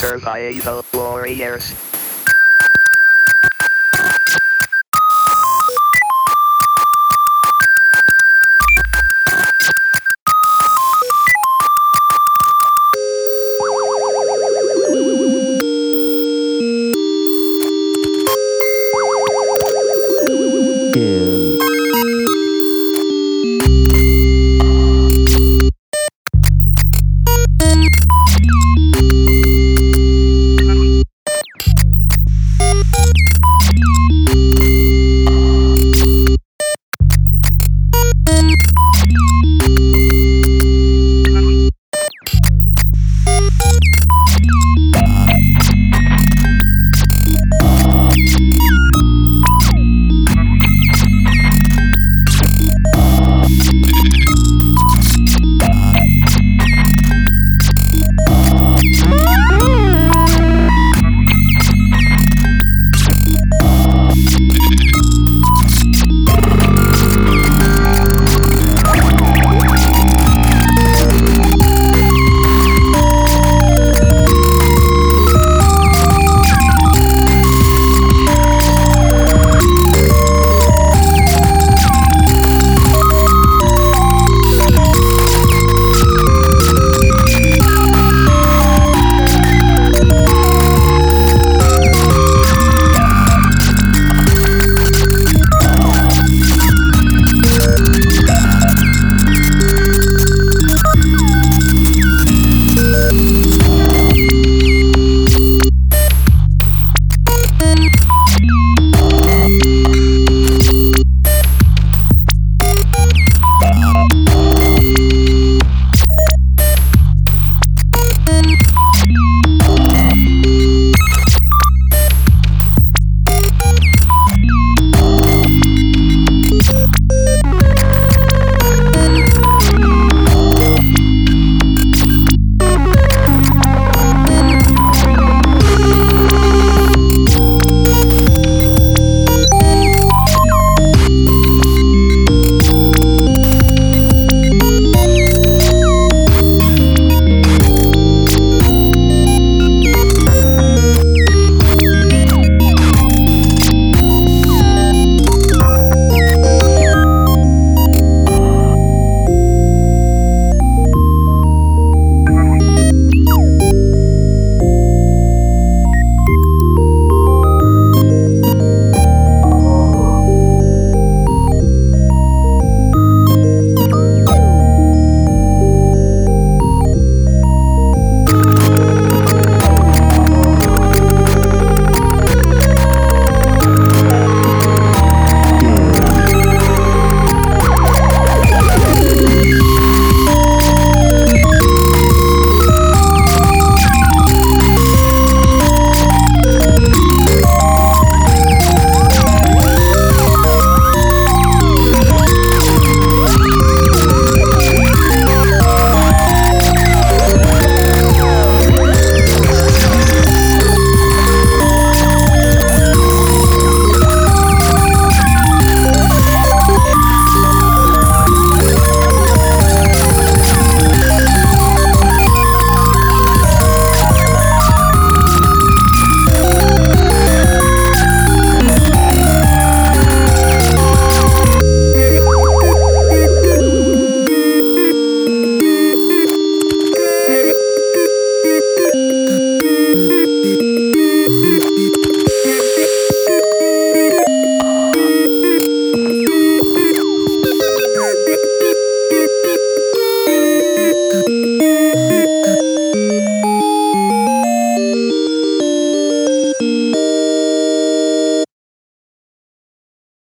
Survival Warriors. Música